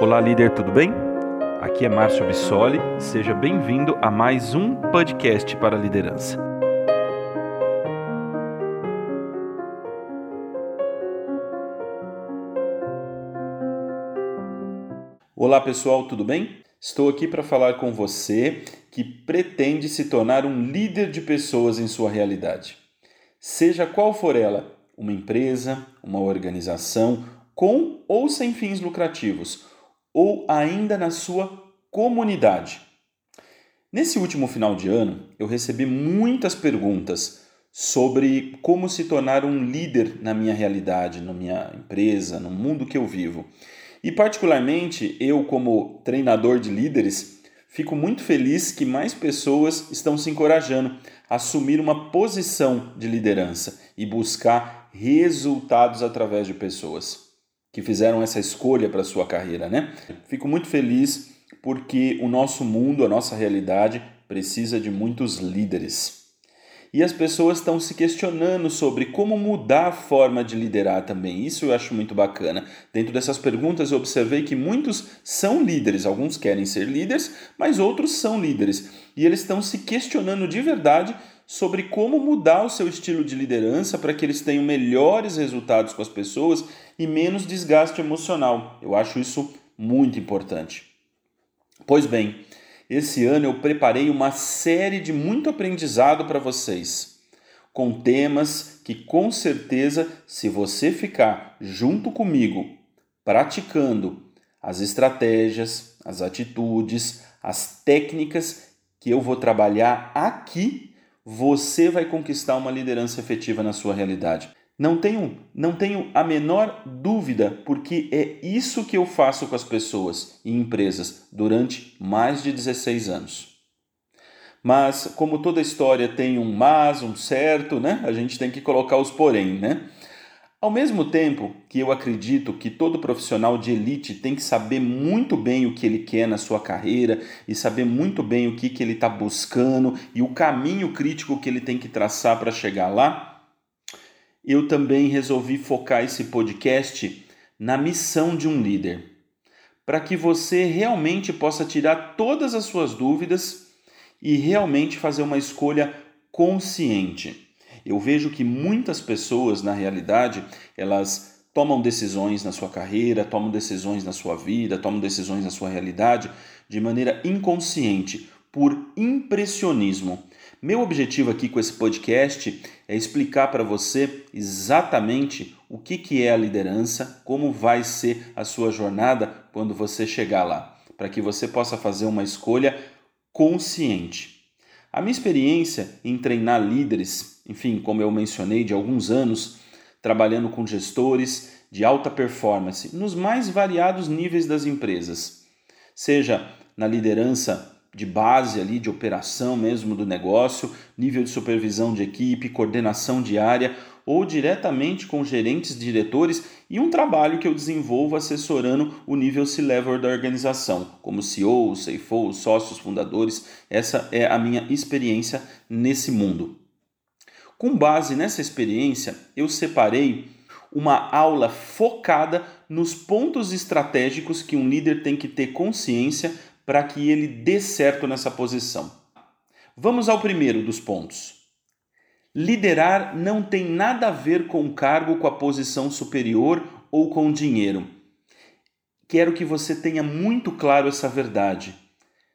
Olá, líder, tudo bem? Aqui é Márcio Bissoli, seja bem-vindo a mais um podcast para a liderança. Olá, pessoal, tudo bem? Estou aqui para falar com você que pretende se tornar um líder de pessoas em sua realidade. Seja qual for ela, uma empresa, uma organização, com ou sem fins lucrativos ou ainda na sua comunidade. Nesse último final de ano, eu recebi muitas perguntas sobre como se tornar um líder na minha realidade, na minha empresa, no mundo que eu vivo. E, particularmente, eu, como treinador de líderes, fico muito feliz que mais pessoas estão se encorajando a assumir uma posição de liderança e buscar resultados através de pessoas que fizeram essa escolha para sua carreira, né? Fico muito feliz porque o nosso mundo, a nossa realidade precisa de muitos líderes. E as pessoas estão se questionando sobre como mudar a forma de liderar também. Isso eu acho muito bacana. Dentro dessas perguntas eu observei que muitos são líderes, alguns querem ser líderes, mas outros são líderes. E eles estão se questionando de verdade sobre como mudar o seu estilo de liderança para que eles tenham melhores resultados com as pessoas e menos desgaste emocional. Eu acho isso muito importante. Pois bem, esse ano eu preparei uma série de muito aprendizado para vocês, com temas que com certeza, se você ficar junto comigo, praticando as estratégias, as atitudes, as técnicas que eu vou trabalhar aqui você vai conquistar uma liderança efetiva na sua realidade. Não tenho, não tenho a menor dúvida, porque é isso que eu faço com as pessoas e empresas durante mais de 16 anos. Mas, como toda história tem um mas, um certo, né? A gente tem que colocar os porém, né? Ao mesmo tempo que eu acredito que todo profissional de elite tem que saber muito bem o que ele quer na sua carreira e saber muito bem o que, que ele está buscando e o caminho crítico que ele tem que traçar para chegar lá, eu também resolvi focar esse podcast na missão de um líder, para que você realmente possa tirar todas as suas dúvidas e realmente fazer uma escolha consciente. Eu vejo que muitas pessoas, na realidade, elas tomam decisões na sua carreira, tomam decisões na sua vida, tomam decisões na sua realidade de maneira inconsciente, por impressionismo. Meu objetivo aqui com esse podcast é explicar para você exatamente o que, que é a liderança, como vai ser a sua jornada quando você chegar lá, para que você possa fazer uma escolha consciente. A minha experiência em treinar líderes, enfim, como eu mencionei, de alguns anos, trabalhando com gestores de alta performance nos mais variados níveis das empresas, seja na liderança de base ali de operação mesmo do negócio, nível de supervisão de equipe, coordenação diária ou diretamente com gerentes, diretores e um trabalho que eu desenvolvo assessorando o nível C-level da organização, como CEO, CFO, sócios, fundadores. Essa é a minha experiência nesse mundo. Com base nessa experiência, eu separei uma aula focada nos pontos estratégicos que um líder tem que ter consciência para que ele dê certo nessa posição. Vamos ao primeiro dos pontos. Liderar não tem nada a ver com o cargo, com a posição superior ou com dinheiro. Quero que você tenha muito claro essa verdade.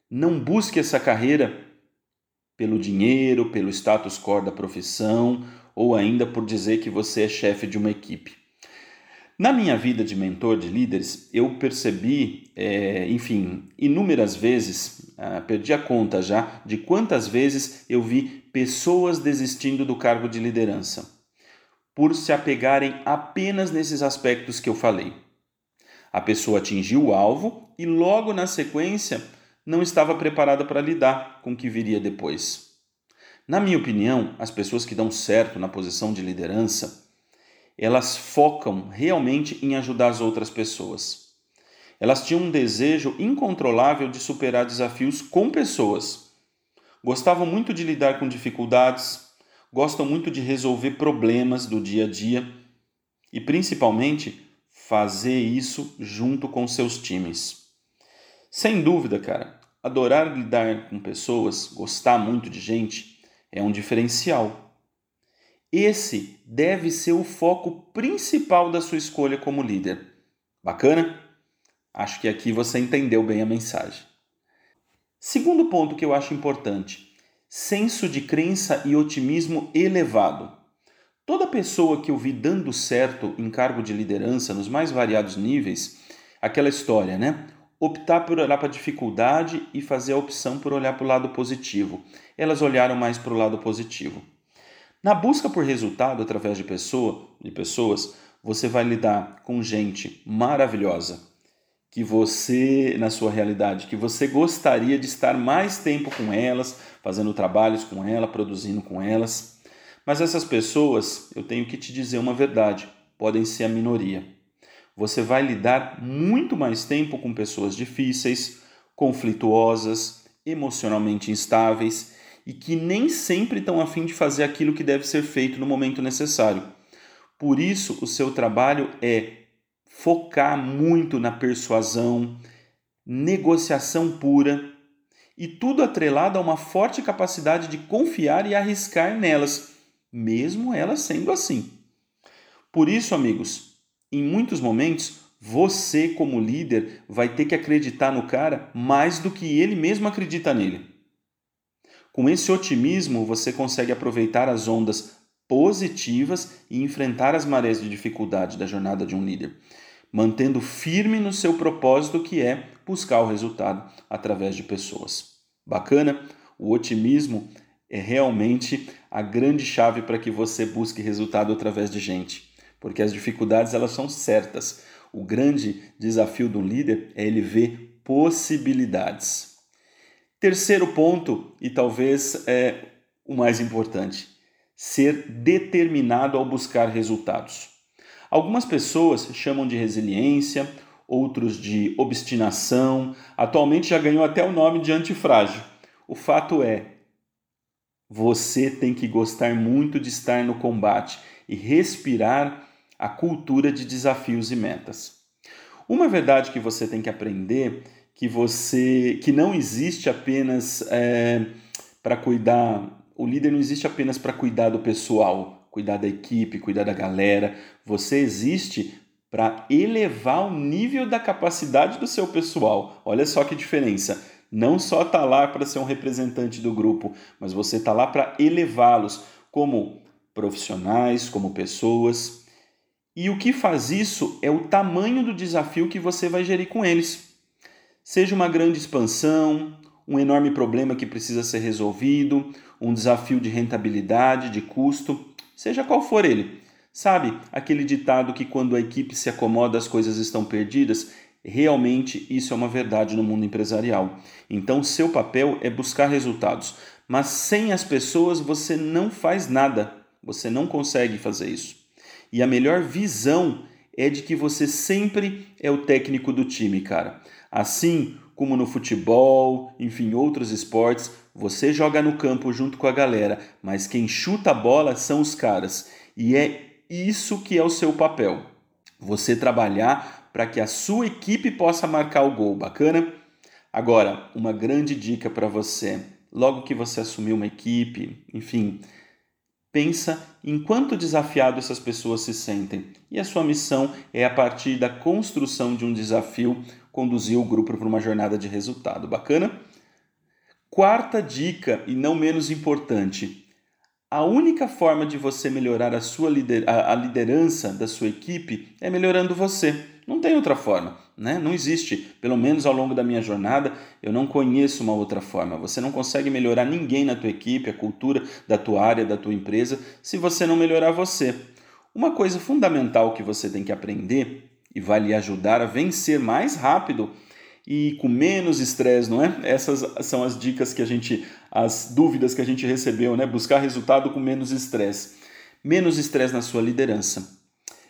Não busque essa carreira pelo dinheiro, pelo status quo da profissão ou ainda por dizer que você é chefe de uma equipe. Na minha vida de mentor de líderes, eu percebi, é, enfim, inúmeras vezes, ah, perdi a conta já de quantas vezes eu vi pessoas desistindo do cargo de liderança por se apegarem apenas nesses aspectos que eu falei. A pessoa atingiu o alvo e logo na sequência não estava preparada para lidar com o que viria depois. Na minha opinião, as pessoas que dão certo na posição de liderança elas focam realmente em ajudar as outras pessoas. Elas tinham um desejo incontrolável de superar desafios com pessoas. Gostavam muito de lidar com dificuldades, gostam muito de resolver problemas do dia a dia e, principalmente, fazer isso junto com seus times. Sem dúvida, cara, adorar lidar com pessoas, gostar muito de gente, é um diferencial. Esse deve ser o foco principal da sua escolha como líder. Bacana? Acho que aqui você entendeu bem a mensagem. Segundo ponto que eu acho importante: senso de crença e otimismo elevado. Toda pessoa que eu vi dando certo em cargo de liderança nos mais variados níveis, aquela história, né? Optar por olhar para a dificuldade e fazer a opção por olhar para o lado positivo. Elas olharam mais para o lado positivo. Na busca por resultado através de pessoa, de pessoas, você vai lidar com gente maravilhosa, que você, na sua realidade, que você gostaria de estar mais tempo com elas, fazendo trabalhos com elas, produzindo com elas. Mas essas pessoas, eu tenho que te dizer uma verdade, podem ser a minoria. Você vai lidar muito mais tempo com pessoas difíceis, conflituosas, emocionalmente instáveis e que nem sempre estão a fim de fazer aquilo que deve ser feito no momento necessário. Por isso, o seu trabalho é focar muito na persuasão, negociação pura e tudo atrelado a uma forte capacidade de confiar e arriscar nelas, mesmo elas sendo assim. Por isso, amigos, em muitos momentos você, como líder, vai ter que acreditar no cara mais do que ele mesmo acredita nele. Com esse otimismo, você consegue aproveitar as ondas positivas e enfrentar as marés de dificuldade da jornada de um líder mantendo firme no seu propósito que é buscar o resultado através de pessoas. Bacana? O otimismo é realmente a grande chave para que você busque resultado através de gente, porque as dificuldades elas são certas. O grande desafio do líder é ele ver possibilidades. Terceiro ponto, e talvez é o mais importante, ser determinado ao buscar resultados. Algumas pessoas chamam de resiliência, outros de obstinação, atualmente já ganhou até o nome de antifrágil. O fato é, você tem que gostar muito de estar no combate e respirar a cultura de desafios e metas. Uma verdade que você tem que aprender que você que não existe apenas é, para cuidar o líder não existe apenas para cuidar do pessoal cuidar da equipe, cuidar da galera. Você existe para elevar o nível da capacidade do seu pessoal. Olha só que diferença. Não só tá lá para ser um representante do grupo, mas você tá lá para elevá-los como profissionais, como pessoas. E o que faz isso é o tamanho do desafio que você vai gerir com eles. Seja uma grande expansão, um enorme problema que precisa ser resolvido, um desafio de rentabilidade, de custo, seja qual for ele. Sabe aquele ditado que quando a equipe se acomoda as coisas estão perdidas? Realmente isso é uma verdade no mundo empresarial. Então, seu papel é buscar resultados, mas sem as pessoas você não faz nada, você não consegue fazer isso. E a melhor visão é de que você sempre é o técnico do time, cara. Assim como no futebol, enfim, outros esportes, você joga no campo junto com a galera, mas quem chuta a bola são os caras. E é isso que é o seu papel. Você trabalhar para que a sua equipe possa marcar o gol, bacana? Agora, uma grande dica para você. Logo que você assumir uma equipe, enfim, pensa em quanto desafiado essas pessoas se sentem. E a sua missão é, a partir da construção de um desafio, conduzir o grupo para uma jornada de resultado. Bacana? Quarta dica, e não menos importante: a única forma de você melhorar a sua lider a liderança da sua equipe é melhorando você. Não tem outra forma, né? Não existe. Pelo menos ao longo da minha jornada, eu não conheço uma outra forma. Você não consegue melhorar ninguém na tua equipe, a cultura da tua área, da tua empresa, se você não melhorar você. Uma coisa fundamental que você tem que aprender e vai lhe ajudar a vencer mais rápido e com menos estresse, não é? Essas são as dicas que a gente, as dúvidas que a gente recebeu, né? Buscar resultado com menos estresse. Menos estresse na sua liderança.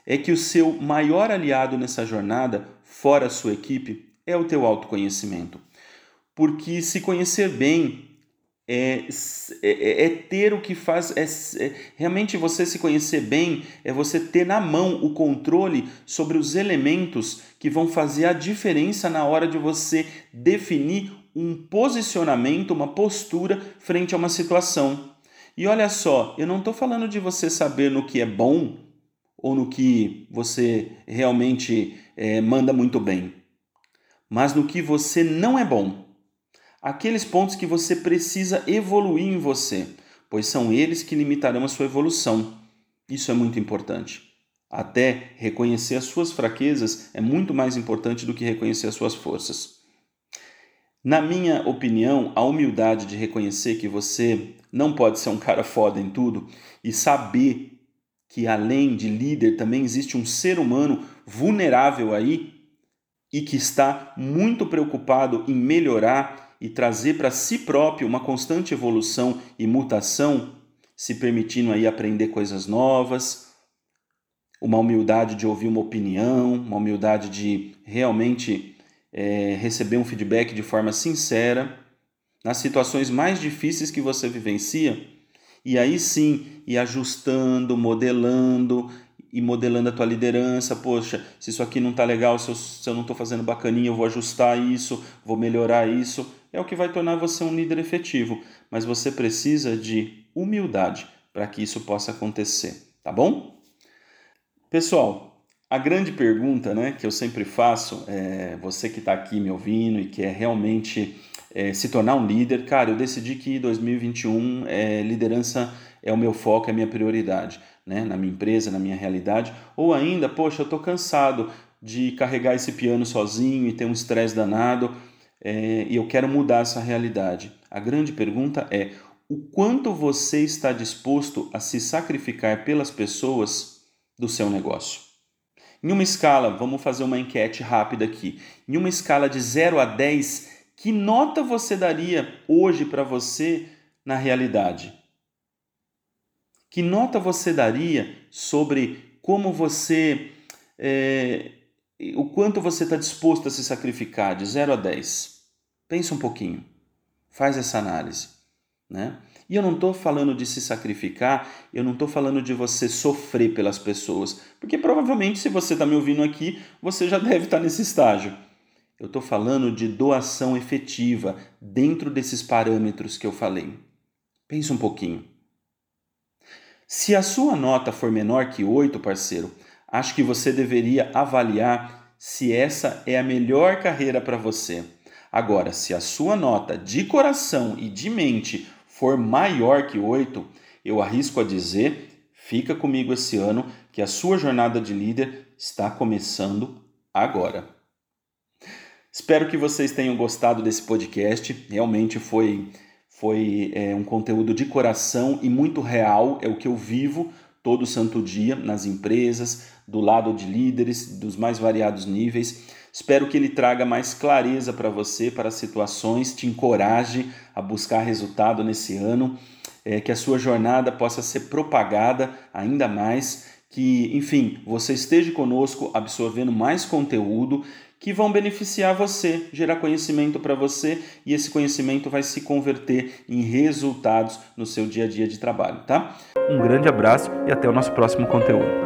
É que o seu maior aliado nessa jornada, fora a sua equipe, é o teu autoconhecimento. Porque se conhecer bem é, é, é, ter o que faz, é, é, realmente você se conhecer bem, é você ter na mão o controle sobre os elementos que vão fazer a diferença na hora de você definir um posicionamento, uma postura frente a uma situação. E olha só, eu não estou falando de você saber no que é bom ou no que você realmente é, manda muito bem, mas no que você não é bom aqueles pontos que você precisa evoluir em você, pois são eles que limitarão a sua evolução. Isso é muito importante. Até reconhecer as suas fraquezas é muito mais importante do que reconhecer as suas forças. Na minha opinião, a humildade de reconhecer que você não pode ser um cara foda em tudo e saber que além de líder também existe um ser humano vulnerável aí e que está muito preocupado em melhorar e trazer para si próprio uma constante evolução e mutação, se permitindo aí aprender coisas novas, uma humildade de ouvir uma opinião, uma humildade de realmente é, receber um feedback de forma sincera. Nas situações mais difíceis que você vivencia, e aí sim ir ajustando, modelando e modelando a tua liderança. Poxa, se isso aqui não está legal, se eu, se eu não estou fazendo bacaninha, eu vou ajustar isso, vou melhorar isso é o que vai tornar você um líder efetivo, mas você precisa de humildade para que isso possa acontecer, tá bom? Pessoal, a grande pergunta né, que eu sempre faço, é, você que está aqui me ouvindo e quer realmente é, se tornar um líder, cara, eu decidi que 2021 é, liderança é o meu foco, é a minha prioridade, né, na minha empresa, na minha realidade, ou ainda, poxa, eu estou cansado de carregar esse piano sozinho e ter um estresse danado, é, e eu quero mudar essa realidade. A grande pergunta é: o quanto você está disposto a se sacrificar pelas pessoas do seu negócio? Em uma escala, vamos fazer uma enquete rápida aqui. Em uma escala de 0 a 10, que nota você daria hoje para você na realidade? Que nota você daria sobre como você. É, o quanto você está disposto a se sacrificar de 0 a 10? Pensa um pouquinho, faz essa análise. Né? E eu não estou falando de se sacrificar, eu não estou falando de você sofrer pelas pessoas, porque provavelmente, se você está me ouvindo aqui, você já deve estar tá nesse estágio. Eu estou falando de doação efetiva dentro desses parâmetros que eu falei. Pensa um pouquinho. Se a sua nota for menor que 8, parceiro, acho que você deveria avaliar se essa é a melhor carreira para você. Agora, se a sua nota de coração e de mente for maior que 8, eu arrisco a dizer, fica comigo esse ano, que a sua jornada de líder está começando agora. Espero que vocês tenham gostado desse podcast. Realmente foi, foi é, um conteúdo de coração e muito real. É o que eu vivo todo santo dia nas empresas, do lado de líderes dos mais variados níveis. Espero que ele traga mais clareza para você, para as situações, te encoraje a buscar resultado nesse ano, é, que a sua jornada possa ser propagada ainda mais, que, enfim, você esteja conosco absorvendo mais conteúdo que vão beneficiar você, gerar conhecimento para você e esse conhecimento vai se converter em resultados no seu dia a dia de trabalho, tá? Um grande abraço e até o nosso próximo conteúdo.